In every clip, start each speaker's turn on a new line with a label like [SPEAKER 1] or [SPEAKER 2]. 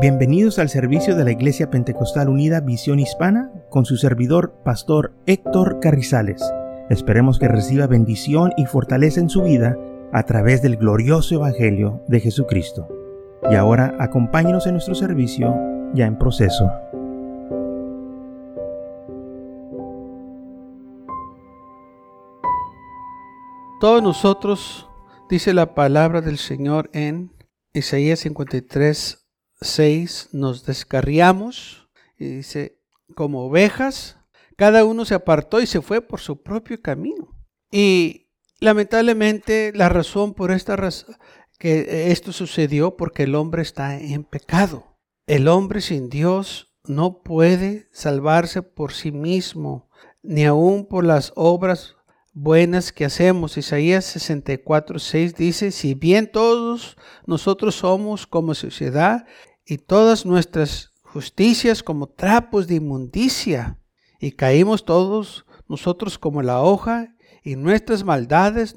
[SPEAKER 1] Bienvenidos al servicio de la Iglesia Pentecostal Unida Visión Hispana con su servidor, Pastor Héctor Carrizales. Esperemos que reciba bendición y fortaleza en su vida a través del glorioso Evangelio de Jesucristo. Y ahora acompáñenos en nuestro servicio ya en proceso.
[SPEAKER 2] Todos nosotros, dice la palabra del Señor en Isaías 53, 6 nos descarriamos y dice, como ovejas, cada uno se apartó y se fue por su propio camino. Y lamentablemente la razón por esta razón que esto sucedió porque el hombre está en pecado. El hombre sin Dios no puede salvarse por sí mismo, ni aun por las obras buenas que hacemos. Isaías 64, 6 dice, si bien todos nosotros somos como sociedad y todas nuestras justicias como trapos de inmundicia, y caímos todos nosotros como la hoja, y nuestras maldades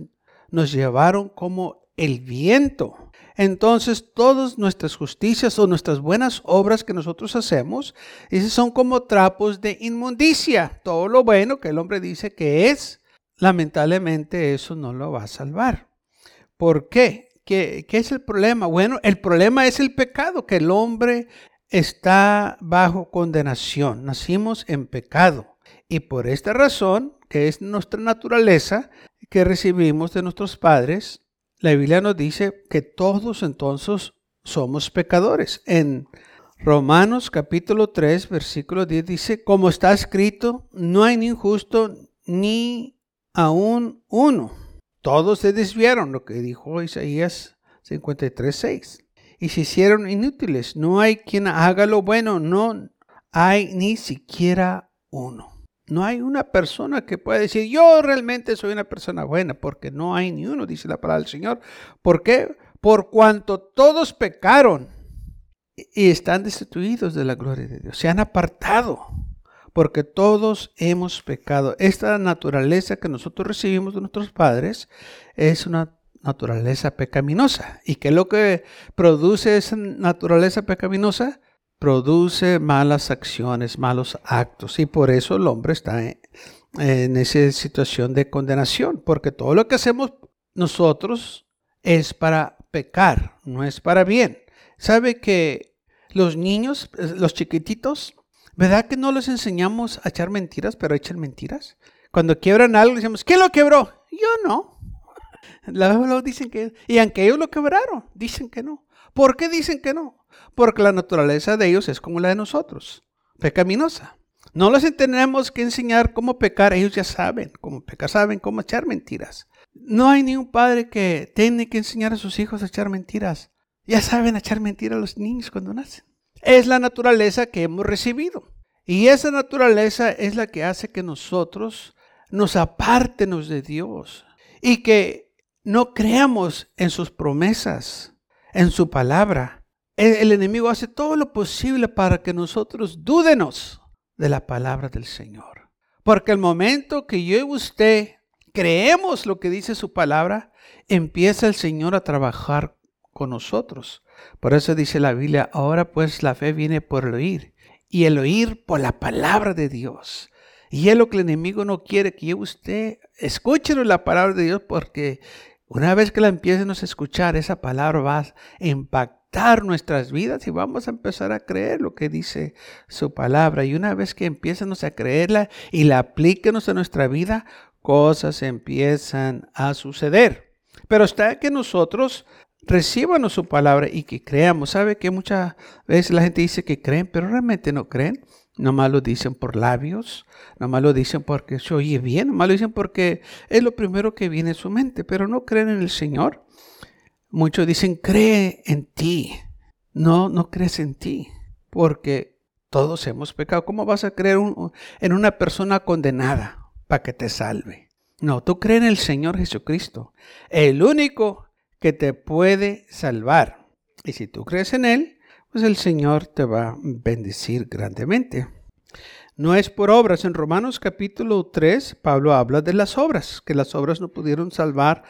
[SPEAKER 2] nos llevaron como el viento. Entonces todas nuestras justicias o nuestras buenas obras que nosotros hacemos, son como trapos de inmundicia. Todo lo bueno que el hombre dice que es, lamentablemente eso no lo va a salvar. ¿Por qué? ¿Qué, es el problema? Bueno, el problema es el pecado, que el hombre está bajo condenación. Nacimos en pecado. Y por esta razón, que es nuestra naturaleza, que recibimos de nuestros padres, la Biblia nos dice que todos entonces somos pecadores. En Romanos capítulo 3, versículo 10 dice, como está escrito, no hay ni injusto ni aún uno. Todos se desviaron, lo que dijo Isaías 53.6. Y se hicieron inútiles. No hay quien haga lo bueno, no hay ni siquiera uno. No hay una persona que pueda decir, yo realmente soy una persona buena, porque no hay ni uno, dice la palabra del Señor. ¿Por qué? Por cuanto todos pecaron y están destituidos de la gloria de Dios, se han apartado porque todos hemos pecado. Esta naturaleza que nosotros recibimos de nuestros padres es una naturaleza pecaminosa. ¿Y qué es lo que produce esa naturaleza pecaminosa? Produce malas acciones, malos actos. Y por eso el hombre está en, esa situación de condenación, porque todo lo que hacemos nosotros es para pecar, no es para bien. ¿Sabe que los niños, los chiquititos, ¿Verdad que no les enseñamos a echar mentiras, pero echan mentiras? Cuando quiebran algo, decimos, ¿quién lo quebró? Yo no. Luego dicen que, y aunque ellos lo quebraron, dicen que no. ¿Por qué dicen que no? Porque la naturaleza de ellos es como la de nosotros, pecaminosa. No les tenemos que enseñar cómo pecar, ellos ya saben cómo pecar, saben cómo echar mentiras. No hay ni un padre que tiene que enseñar a sus hijos a echar mentiras. Ya saben echar mentiras los niños cuando nacen es la naturaleza que hemos recibido. Y esa naturaleza es la que hace que nosotros nos apartemos de Dios y que no creamos en sus promesas, en su palabra. El, enemigo hace todo lo posible para que nosotros dúdenos de la palabra del Señor. Porque el momento que yo y usted creemos lo que dice su palabra, empieza el Señor a trabajar con nosotros. Por eso dice la Biblia, ahora pues la fe viene por el oír y el oír por la palabra de Dios. Y es lo que el enemigo no quiere que usted escuche la palabra de Dios porque una vez que la empiecen a escuchar, esa palabra va a impactar nuestras vidas y vamos a empezar a creer lo que dice su palabra. Y una vez que empiecen a creerla y la aplíquenos a nuestra vida, cosas empiezan a suceder. Pero está que nosotros recíbanos su palabra y que creamos. ¿Sabe que muchas veces la gente dice que creen, pero realmente no creen? Nomás lo dicen por labios, nomás lo dicen porque se oye bien, nomás lo dicen porque es lo primero que viene a su mente, pero no creen en el Señor. Muchos dicen, cree en ti. No, no crees en ti, porque todos hemos pecado. ¿Cómo vas a creer en una persona condenada para que te salve? No, tú crees en el Señor Jesucristo, el único que te puede salvar. Y si tú crees en Él, pues el Señor te va a bendecir grandemente. No es por obras. En Romanos capítulo 3, Pablo habla de las obras, que las obras no pudieron salvar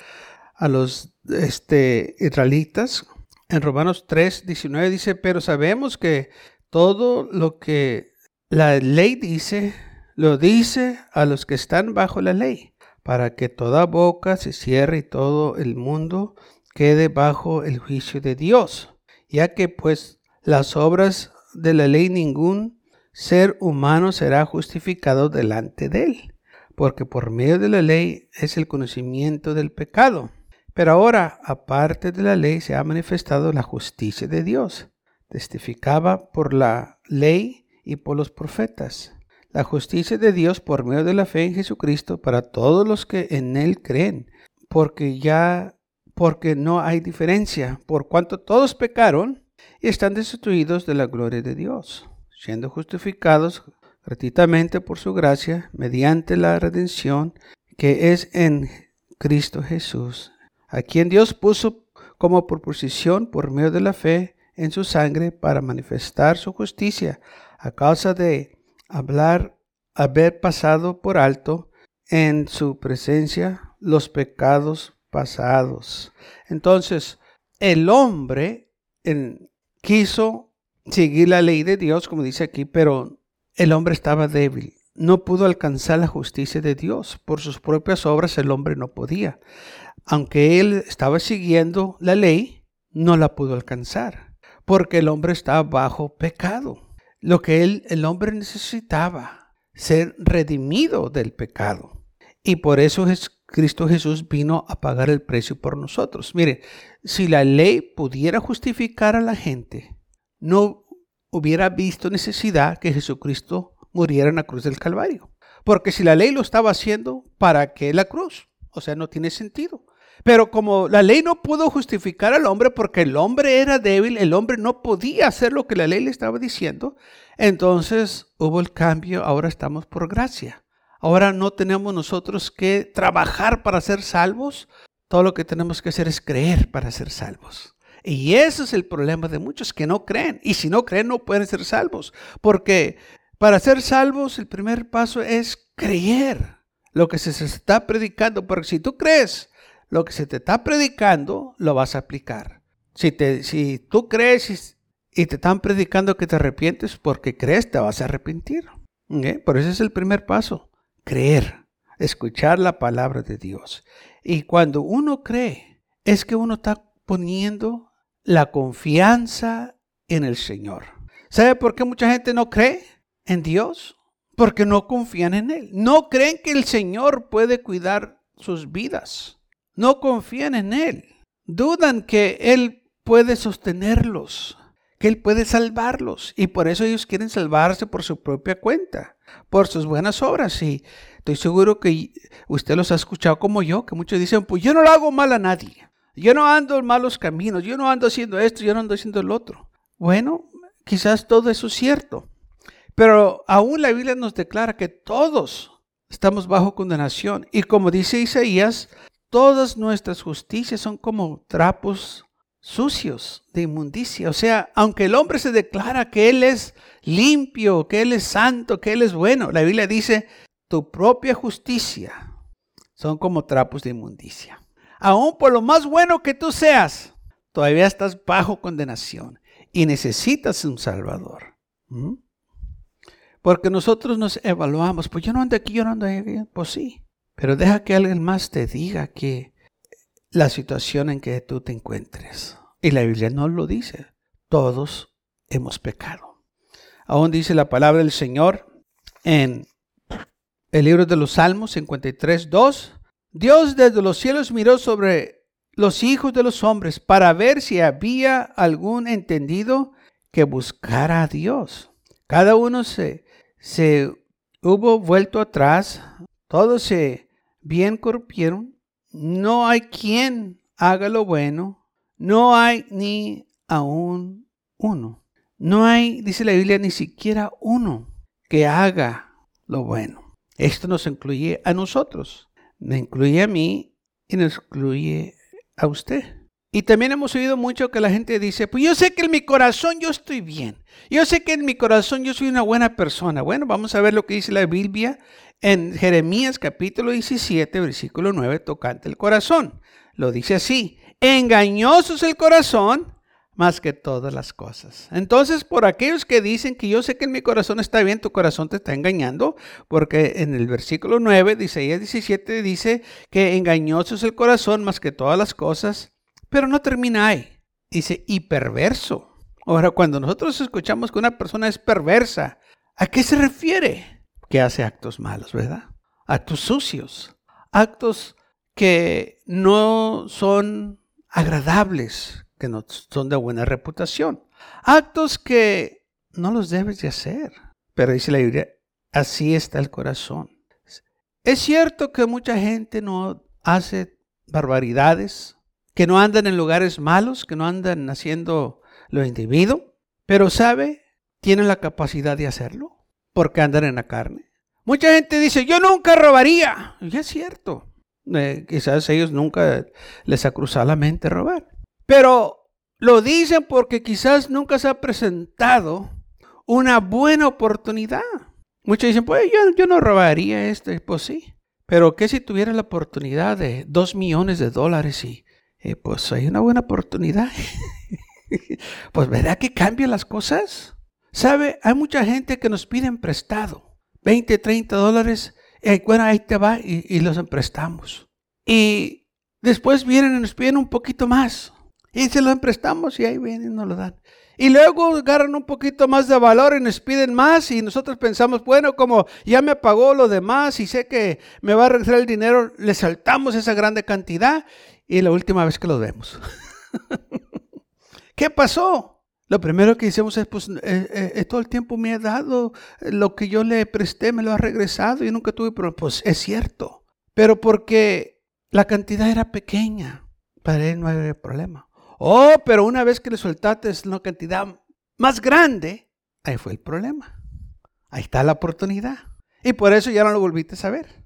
[SPEAKER 2] a los este, israelitas en Romanos 3, 19 dice, pero sabemos que todo lo que la ley dice, lo dice a los que están bajo la ley, para que toda boca se cierre y todo el mundo quede bajo el juicio de Dios, ya que pues las obras de la ley ningún ser humano será justificado delante de él, porque por medio de la ley es el conocimiento del pecado. Pero ahora, aparte de la ley, se ha manifestado la justicia de Dios. Testificaba por la ley y por los profetas. La justicia de Dios por medio de la fe en Jesucristo para todos los que en Él creen, porque ya, porque no hay diferencia, por cuanto todos pecaron y están destituidos de la gloria de Dios, siendo justificados gratuitamente por su gracia mediante la redención que es en Cristo Jesús a quien Dios puso como proposición por medio de la fe en su sangre para manifestar su justicia a causa de hablar, haber pasado por alto en su presencia los pecados pasados. Entonces, el hombre quiso seguir la ley de Dios, como dice aquí, pero el hombre estaba débil. No pudo alcanzar la justicia de Dios. Por sus propias obras el hombre no podía aunque él estaba siguiendo la ley, no la pudo alcanzar, porque el hombre estaba bajo pecado. Lo que el hombre necesitaba, ser redimido del pecado. Y por eso Cristo Jesús vino a pagar el precio por nosotros. Mire, si la ley pudiera justificar a la gente, no hubiera visto necesidad que Jesucristo muriera en la cruz del Calvario. Porque si la ley lo estaba haciendo, ¿para qué la cruz? O sea, no tiene sentido. Pero como la ley no pudo justificar al hombre porque el hombre era débil, el hombre no podía hacer lo que la ley le estaba diciendo, entonces hubo el cambio, ahora estamos por gracia. Ahora no tenemos nosotros que trabajar para ser salvos, todo lo que tenemos que hacer es creer para ser salvos. Y ese es el problema de muchos que no creen. Y si no creen, no pueden ser salvos. Porque para ser salvos, el primer paso es creer lo que se está predicando. Porque si tú crees lo que se te está predicando, lo vas a aplicar. Si, te, si tú crees y, te están predicando que te arrepientes porque crees, te vas a arrepentir. Por eso es el primer paso, creer, escuchar la palabra de Dios. Y cuando uno cree, es que uno está poniendo la confianza en el Señor. ¿Sabe por qué mucha gente no cree en Dios? Porque no confían en Él. No creen que el Señor puede cuidar sus vidas no confían en Él. Dudan que Él puede sostenerlos, que Él puede salvarlos. Y por eso ellos quieren salvarse por su propia cuenta, por sus buenas obras. Y estoy seguro que usted los ha escuchado como yo, que muchos dicen, pues yo no lo hago mal a nadie. Yo no ando en malos caminos, yo no ando haciendo esto, yo no ando haciendo el otro. Bueno, quizás todo eso es cierto. Pero aún la Biblia nos declara que todos estamos bajo condenación. Y como dice Isaías, todas nuestras justicias son como trapos sucios de inmundicia. O sea, aunque el hombre se declara que él es limpio, que él es santo, que él es bueno, la Biblia dice, tu propia justicia son como trapos de inmundicia. Aún por lo más bueno que tú seas, todavía estás bajo condenación y necesitas un Salvador. ¿Mm? Porque nosotros nos evaluamos, pues yo no ando aquí, yo no ando ahí, pues sí. Pero deja que alguien más te diga que la situación en que tú te encuentres. Y la Biblia no lo dice. Todos hemos pecado. Aún dice la palabra del Señor en el libro de los Salmos 53, 2. Dios desde los cielos miró sobre los hijos de los hombres para ver si había algún entendido que buscara a Dios. Cada uno se, se hubo vuelto atrás, todos se bien corrompieron, no hay quien haga lo bueno, no hay ni aún uno. No hay, dice la Biblia, ni siquiera uno que haga lo bueno. Esto nos incluye a nosotros, me incluye a mí y nos incluye a usted. Y también hemos oído mucho que la gente dice, pues yo sé que en mi corazón yo estoy bien. Yo sé que en mi corazón yo soy una buena persona. Bueno, vamos a ver lo que dice la Biblia en Jeremías capítulo 17, versículo 9, tocante el corazón. Lo dice así, engañoso es el corazón más que todas las cosas. Entonces, por aquellos que dicen que yo sé que en mi corazón está bien, tu corazón te está engañando, porque en el versículo 9 de Isaías 17 dice que engañoso es el corazón más que todas las cosas, pero no termina ahí. Dice, y perverso. Ahora, cuando nosotros escuchamos que una persona es perversa, ¿a qué se refiere? Que hace actos malos, ¿verdad? Actos sucios, actos que no son agradables, que no son de buena reputación. Actos que no los debes de hacer. Pero dice la Biblia, así está el corazón. Es cierto que mucha gente no hace barbaridades, que no andan en lugares malos, que no andan haciendo lo individuo, pero sabe, tienen la capacidad de hacerlo porque andan en la carne. Mucha gente dice, yo nunca robaría. Y es cierto. Eh, quizás ellos nunca les ha cruzado la mente robar. Pero lo dicen porque quizás nunca se ha presentado una buena oportunidad. Muchos dicen, pues yo, no robaría esto. Pues sí. Pero ¿qué si tuviera la oportunidad de dos millones de dólares y pues hay una buena oportunidad? pues ¿verdad que cambian las cosas? ¿Sabe? Hay mucha gente que nos piden prestado. 20, 30 dólares. Y bueno, ahí te va y, y los emprestamos. Y después vienen y nos piden un poquito más. Y se lo emprestamos y ahí vienen y nos lo dan. Y luego agarran un poquito más de valor y nos piden más y nosotros pensamos, bueno, como ya me pagó lo demás y sé que me va a regresar el dinero, le saltamos esa grande cantidad y la última vez que lo vemos. ¿Qué pasó? Lo primero que hicimos es, pues, eh, eh, eh, todo el tiempo me ha dado lo que yo le presté, me lo ha regresado y nunca tuve problemas. Pues es cierto, pero porque la cantidad era pequeña, para él no había problema. Oh, pero una vez que le soltaste una cantidad más grande, ahí fue el problema. Ahí está la oportunidad. Y por eso ya no lo volviste a ver.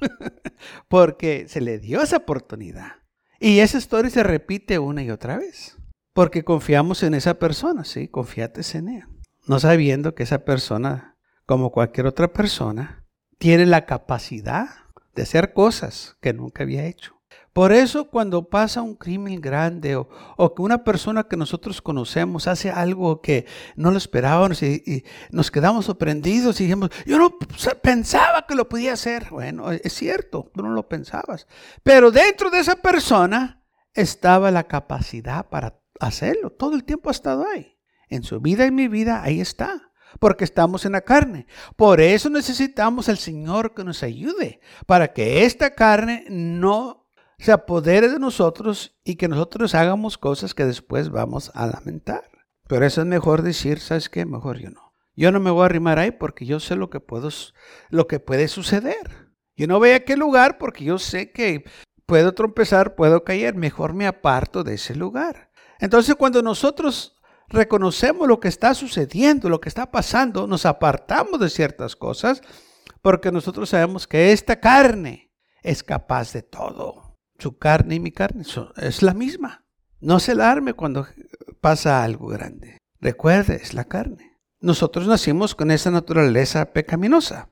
[SPEAKER 2] Porque se le dio esa oportunidad. Y esa historia se repite una y otra vez. Porque confiamos en esa persona, ¿sí? Confíate en ella. No sabiendo que esa persona, como cualquier otra persona, tiene la capacidad de hacer cosas que nunca había hecho. Por eso cuando pasa un crimen grande o, que una persona que nosotros conocemos hace algo que no lo esperábamos y, nos quedamos sorprendidos y dijimos, yo no pensaba que lo podía hacer. Bueno, es cierto, tú no lo pensabas. Pero dentro de esa persona estaba la capacidad para hacerlo. Todo el tiempo ha estado ahí. En su vida y mi vida, ahí está porque estamos en la carne. Por eso necesitamos al Señor que nos ayude, para que esta carne no se apodere de nosotros y que nosotros hagamos cosas que después vamos a lamentar. Pero eso es mejor decir, ¿sabes qué? Mejor yo no. Yo no me voy a arrimar ahí porque yo sé lo que puedo, lo que puede suceder. Yo no voy a aquel lugar porque yo sé que puedo trompezar, puedo caer. Mejor me aparto de ese lugar. Entonces, cuando nosotros reconocemos lo que está sucediendo, lo que está pasando, nos apartamos de ciertas cosas porque nosotros sabemos que esta carne es capaz de todo. Su carne y mi carne es la misma. No se alarme cuando pasa algo grande. Recuerde, es la carne. Nosotros nacimos con esa naturaleza pecaminosa.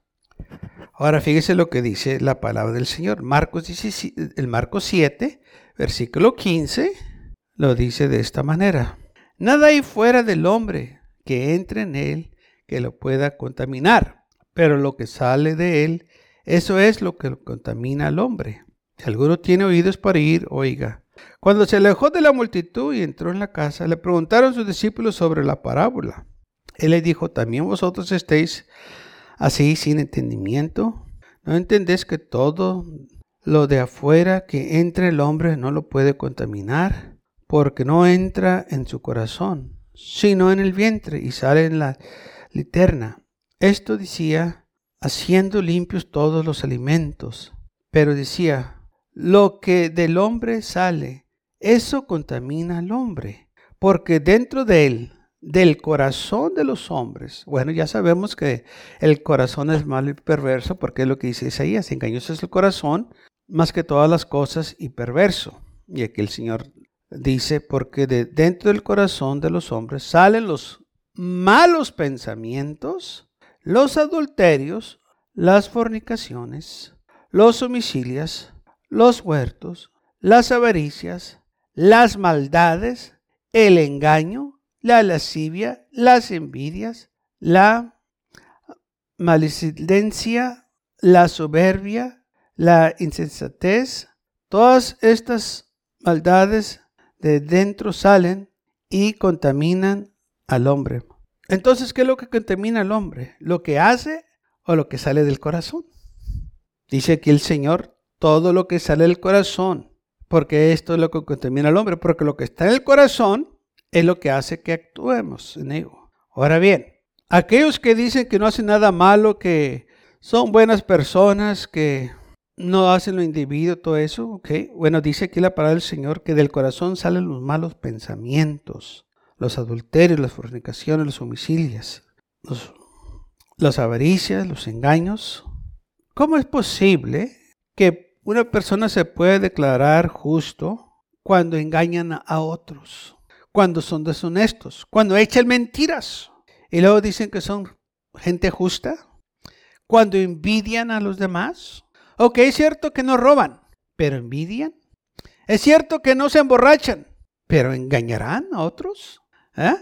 [SPEAKER 2] Ahora fíjese lo que dice la palabra del Señor. Marcos, el Marcos 7, versículo 15, lo dice de esta manera. Nada hay fuera del hombre que entre en él que lo pueda contaminar, pero lo que sale de él, eso es lo que contamina al hombre. Si alguno tiene oídos para ir, oiga. Cuando se alejó de la multitud y entró en la casa, le preguntaron sus discípulos sobre la parábola. Él le dijo, ¿también vosotros estéis así sin entendimiento? ¿No entendéis que todo lo de afuera que entra el hombre no lo puede contaminar? Porque no entra en su corazón, sino en el vientre y sale en la literna. Esto decía, haciendo limpios todos los alimentos. Pero decía, lo que del hombre sale, eso contamina al hombre, porque dentro de él, del corazón de los hombres, bueno, ya sabemos que el corazón es malo y perverso, porque es lo que dice Isaías, engañoso es el corazón, más que todas las cosas, y perverso. Y aquí el Señor dice, porque de dentro del corazón de los hombres salen los malos pensamientos, los adulterios, las fornicaciones, los homicidios, los huertos, las avaricias, las maldades el engaño, la lascivia, las envidias, la malicidencia, la soberbia, la insensatez. Todas estas maldades de dentro salen y contaminan al hombre. Entonces, ¿qué es lo que contamina al hombre? ¿Lo que hace o lo que sale del corazón? Dice aquí el Señor, todo lo que sale del corazón, porque esto es lo que contamina al hombre, porque lo que está en el corazón es lo que hace que actuemos en ello. Ahora bien, aquellos que dicen que no hacen nada malo, que son buenas personas, que no hacen lo individuo, todo eso, ¿ok? Bueno, dice aquí la palabra del Señor que del corazón salen los malos pensamientos, los adulterios, las fornicaciones, los homicidios, los, las avaricias, los engaños. ¿Cómo es posible que una persona se puede declarar justo cuando engañan a otros, cuando son deshonestos, cuando echan mentiras y luego dicen que son gente justa, cuando envidian a los demás? Ok, es cierto que no roban, pero envidian. Es cierto que no se emborrachan, pero engañarán a otros. ¿Eh?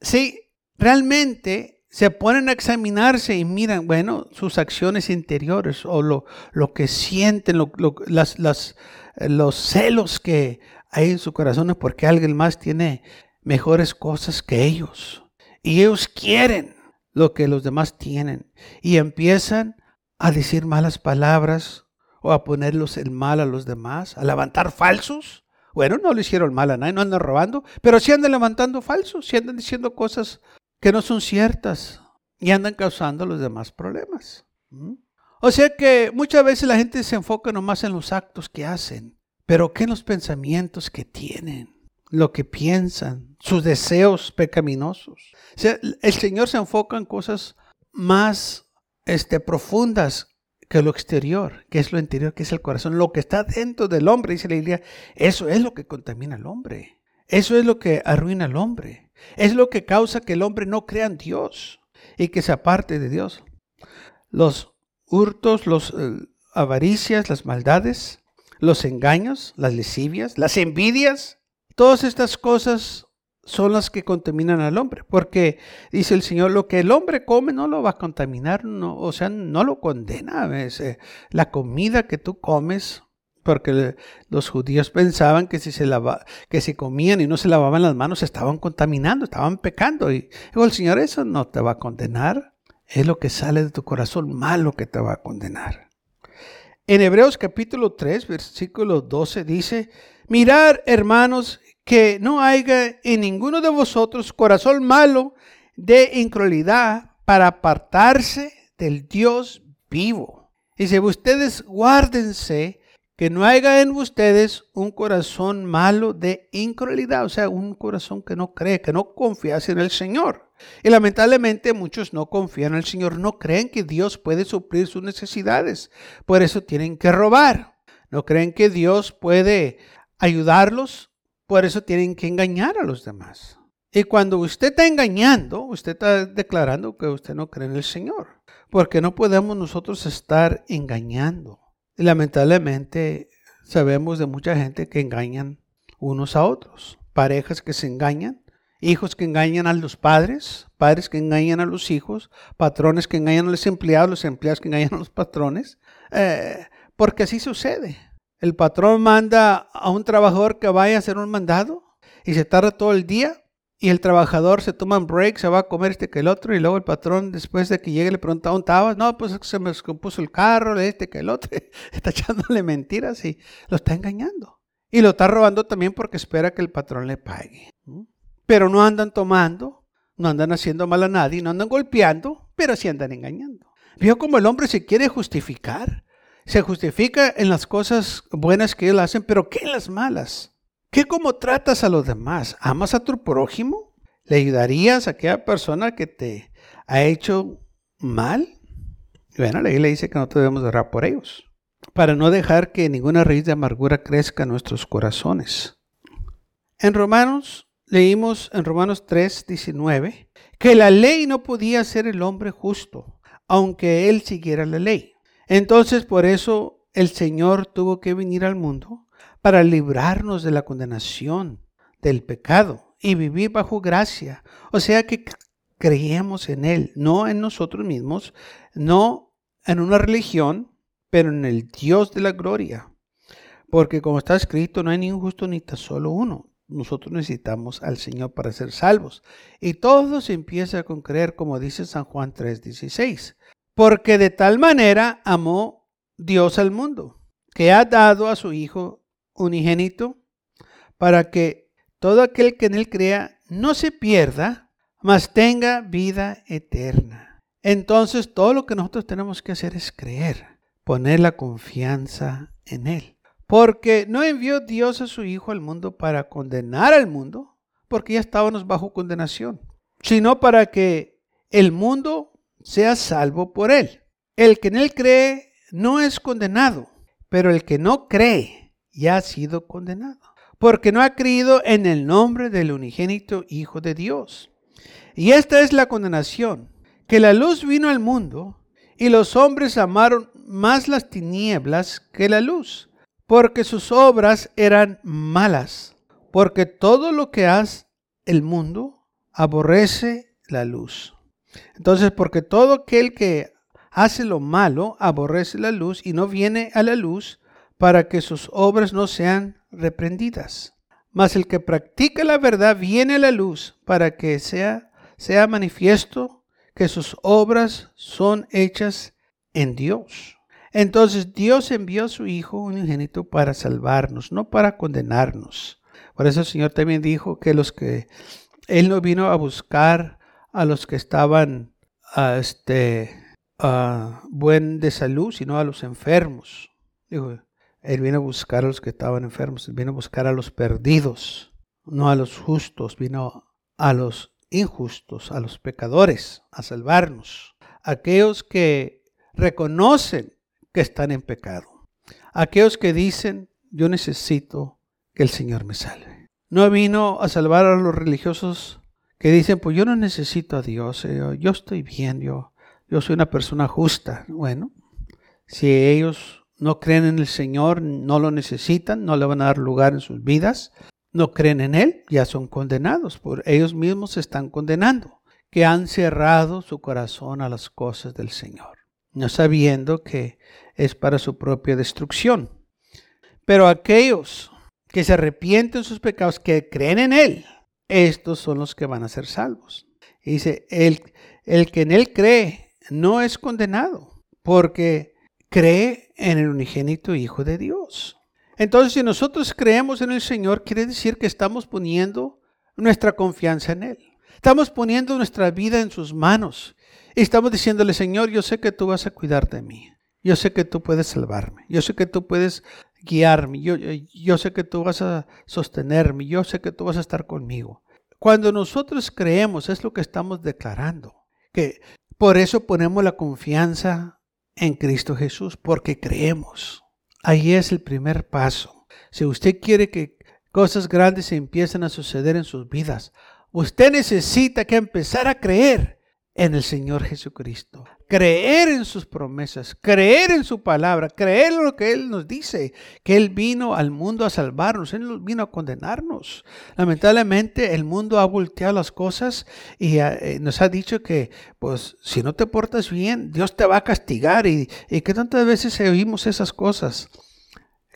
[SPEAKER 2] Sí, realmente se ponen a examinarse y miran, bueno, sus acciones interiores o lo, lo que sienten, las, las, los celos que hay en su corazón es porque alguien más tiene mejores cosas que ellos. Y ellos quieren lo que los demás tienen. Y empiezan a decir malas palabras o a ponerlos el mal a los demás, a levantar falsos. Bueno, no le hicieron mal a nadie, no andan robando, pero sí andan levantando falsos, sí andan diciendo cosas que no son ciertas y andan causando los demás problemas. ¿Mm? O sea que muchas veces la gente se enfoca nomás en los actos que hacen, pero ¿qué en los pensamientos que tienen? Lo que piensan, sus deseos pecaminosos. O sea, el Señor se enfoca en cosas más este, profundas que lo exterior, que es lo interior, que es el corazón, lo que está dentro del hombre, dice la Biblia, eso es lo que contamina al hombre. Eso es lo que arruina al hombre. Es lo que causa que el hombre no crea en Dios y que se aparte de Dios. Los hurtos, las eh, avaricias, las maldades, los engaños, las lesivias, las envidias, todas estas cosas son las que contaminan al hombre, porque dice el Señor, lo que el hombre come no lo va a contaminar, no, o sea, no lo condena. Eh, la comida que tú comes, porque los judíos pensaban que si, se que si comían y no se lavaban las manos, estaban contaminando, estaban pecando. Y dijo el Señor, eso no te va a condenar, es lo que sale de tu corazón malo que te va a condenar. En Hebreos capítulo 3, versículo 12 dice, mirar hermanos que no haya en ninguno de vosotros corazón malo de incredulidad para apartarse del Dios vivo. Dice, ustedes guárdense que no haya en ustedes un corazón malo de incredulidad, o sea, un corazón que no cree, que no confía en el Señor. Y lamentablemente muchos no confían en el Señor, no creen que Dios puede suplir sus necesidades, por eso tienen que robar. No creen que Dios puede ayudarlos por eso tienen que engañar a los demás. Y cuando usted está engañando, usted está declarando que usted no cree en el Señor. Porque no podemos nosotros estar engañando. Y lamentablemente sabemos de mucha gente que engañan unos a otros. Parejas que se engañan, hijos que engañan a los padres, padres que engañan a los hijos, patrones que engañan a los empleados, los empleados que engañan a los patrones. Eh, porque así sucede. El patrón manda a un trabajador que vaya a hacer un mandado y se tarda todo el día y el trabajador se toma un break, se va a comer este que el otro y luego el patrón después de que llegue le pregunta, ¿dónde estabas? No, pues se me descompuso el carro, este que el otro. está echándole mentiras y lo está engañando. Y lo está robando también porque espera que el patrón le pague. Pero no andan tomando, no andan haciendo mal a nadie, no andan golpeando, pero sí andan engañando. Vio como el hombre se quiere justificar se justifica en las cosas buenas que él hacen, pero ¿qué en las malas? ¿Qué cómo tratas a los demás? ¿Amas a tu prójimo? ¿Le ayudarías a aquella persona que te ha hecho mal? Bueno, la le dice que no debemos orar por ellos, para no dejar que ninguna raíz de amargura crezca en nuestros corazones. En Romanos, leímos en Romanos 3, 19, que la ley no podía ser el hombre justo, aunque él siguiera la ley. Entonces por eso el Señor tuvo que venir al mundo para librarnos de la condenación del pecado y vivir bajo gracia. O sea que creemos en Él, no en nosotros mismos, no en una religión, pero en el Dios de la gloria. Porque como está escrito, no hay ni un justo ni tan solo uno. Nosotros necesitamos al Señor para ser salvos. Y todo se empieza con creer, como dice San Juan 3:16. Porque de tal manera amó Dios al mundo, que ha dado a su Hijo unigénito, para que todo aquel que en él crea no se pierda, mas tenga vida eterna. Entonces todo lo que nosotros tenemos que hacer es creer, poner la confianza en Él. Porque no envió Dios a su Hijo al mundo para condenar al mundo, porque ya estábamos bajo condenación, sino para que el mundo sea salvo por Él. El que en Él cree no es condenado, pero el que no cree ya ha sido condenado, porque no ha creído en el nombre del unigénito Hijo de Dios. Y esta es la condenación, que la luz vino al mundo y los hombres amaron más las tinieblas que la luz, porque sus obras eran malas, porque todo lo que hace el mundo aborrece la luz. Entonces, porque todo aquel que hace lo malo aborrece la luz y no viene a la luz para que sus obras no sean reprendidas. Mas el que practica la verdad viene a la luz para que sea sea manifiesto que sus obras son hechas en Dios. Entonces Dios envió a su Hijo unigénito para salvarnos, no para condenarnos. Por eso el Señor también dijo que los que Él no vino a buscar a los que estaban a este, buen de salud, sino a los enfermos. Dijo, Él vino a buscar a los que estaban enfermos, Él vino a buscar a los perdidos, no a los justos, vino a los injustos, a los pecadores, a salvarnos, aquellos que reconocen que están en pecado, aquellos que dicen, yo necesito que el Señor me salve. No vino a salvar a los religiosos que dicen, pues yo no necesito a Dios, eh, yo estoy bien, yo, yo soy una persona justa. Bueno, si ellos no creen en el Señor, no lo necesitan, no le van a dar lugar en sus vidas, no creen en Él, ya son condenados, por ellos mismos se están condenando, que han cerrado su corazón a las cosas del Señor, no sabiendo que es para su propia destrucción. Pero aquellos que se arrepienten de sus pecados, que creen en Él, estos son los que van a ser salvos. dice, el, el que en Él cree no es condenado, porque cree en el unigénito Hijo de Dios. Entonces, si nosotros creemos en el Señor, quiere decir que estamos poniendo nuestra confianza en Él. Estamos poniendo nuestra vida en sus manos. Y estamos diciéndole, Señor, yo sé que tú vas a cuidar de mí. Yo sé que tú puedes salvarme. Yo sé que tú puedes guiarme. Yo, yo sé que tú vas a sostenerme. Yo sé que tú vas a estar conmigo. Cuando nosotros creemos, es lo que estamos declarando. Que por eso ponemos la confianza en Cristo Jesús, porque creemos. Ahí es el primer paso. Si usted quiere que cosas grandes empiecen a suceder en sus vidas, usted necesita que empezar a creer en el Señor Jesucristo. Creer en sus promesas, creer en su palabra, creer en lo que Él nos dice, que Él vino al mundo a salvarnos, Él no vino a condenarnos. Lamentablemente el mundo ha volteado las cosas y eh, nos ha dicho que, pues, si no te portas bien, Dios te va a castigar. Y, y que tantas veces oímos esas cosas,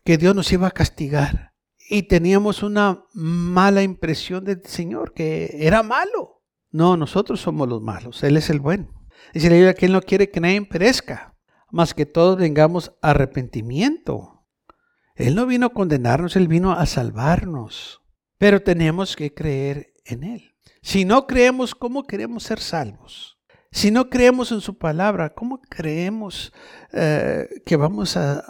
[SPEAKER 2] que Dios nos iba a castigar. Y teníamos una mala impresión del Señor, que era malo. No, nosotros somos los malos, Él es el bueno. Dice la Biblia que Él no quiere que nadie perezca, más que todos vengamos arrepentimiento. Él no vino a condenarnos, Él vino a salvarnos. Pero tenemos que creer en Él. Si no creemos, ¿cómo queremos ser salvos? Si no creemos en su palabra, ¿cómo creemos eh, que vamos a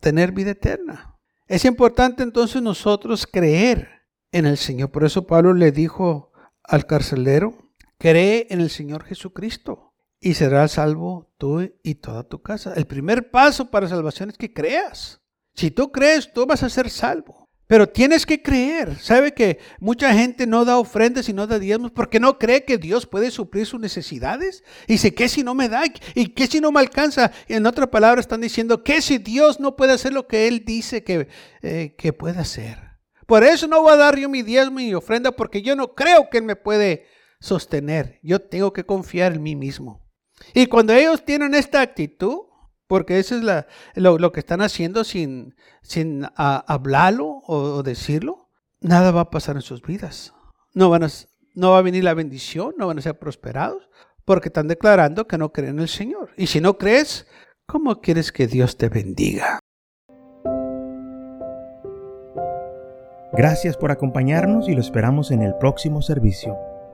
[SPEAKER 2] tener vida eterna? Es importante entonces nosotros creer en el Señor. Por eso Pablo le dijo al carcelero, Cree en el Señor Jesucristo y serás salvo tú y toda tu casa. El primer paso para salvación es que creas. Si tú crees, tú vas a ser salvo. Pero tienes que creer. ¿Sabe que mucha gente no da ofrendas y no da diezmos porque no cree que Dios puede suplir sus necesidades? Y dice, ¿qué si no me da? ¿Y qué si no me alcanza? Y en otra palabra están diciendo, ¿qué si Dios no puede hacer lo que Él dice que, eh, que puede hacer? Por eso no voy a dar yo mi diezmo y ofrenda porque yo no creo que Él me puede sostener. Yo tengo que confiar en mí mismo. Y cuando ellos tienen esta actitud, porque eso es lo, que están haciendo sin, hablarlo o, decirlo, nada va a pasar en sus vidas. No, van a, no va a venir la bendición, no van a ser prosperados, porque están declarando que no creen en el Señor. Y si no crees, ¿cómo quieres que Dios te bendiga?
[SPEAKER 1] Gracias por acompañarnos y lo esperamos en el próximo servicio.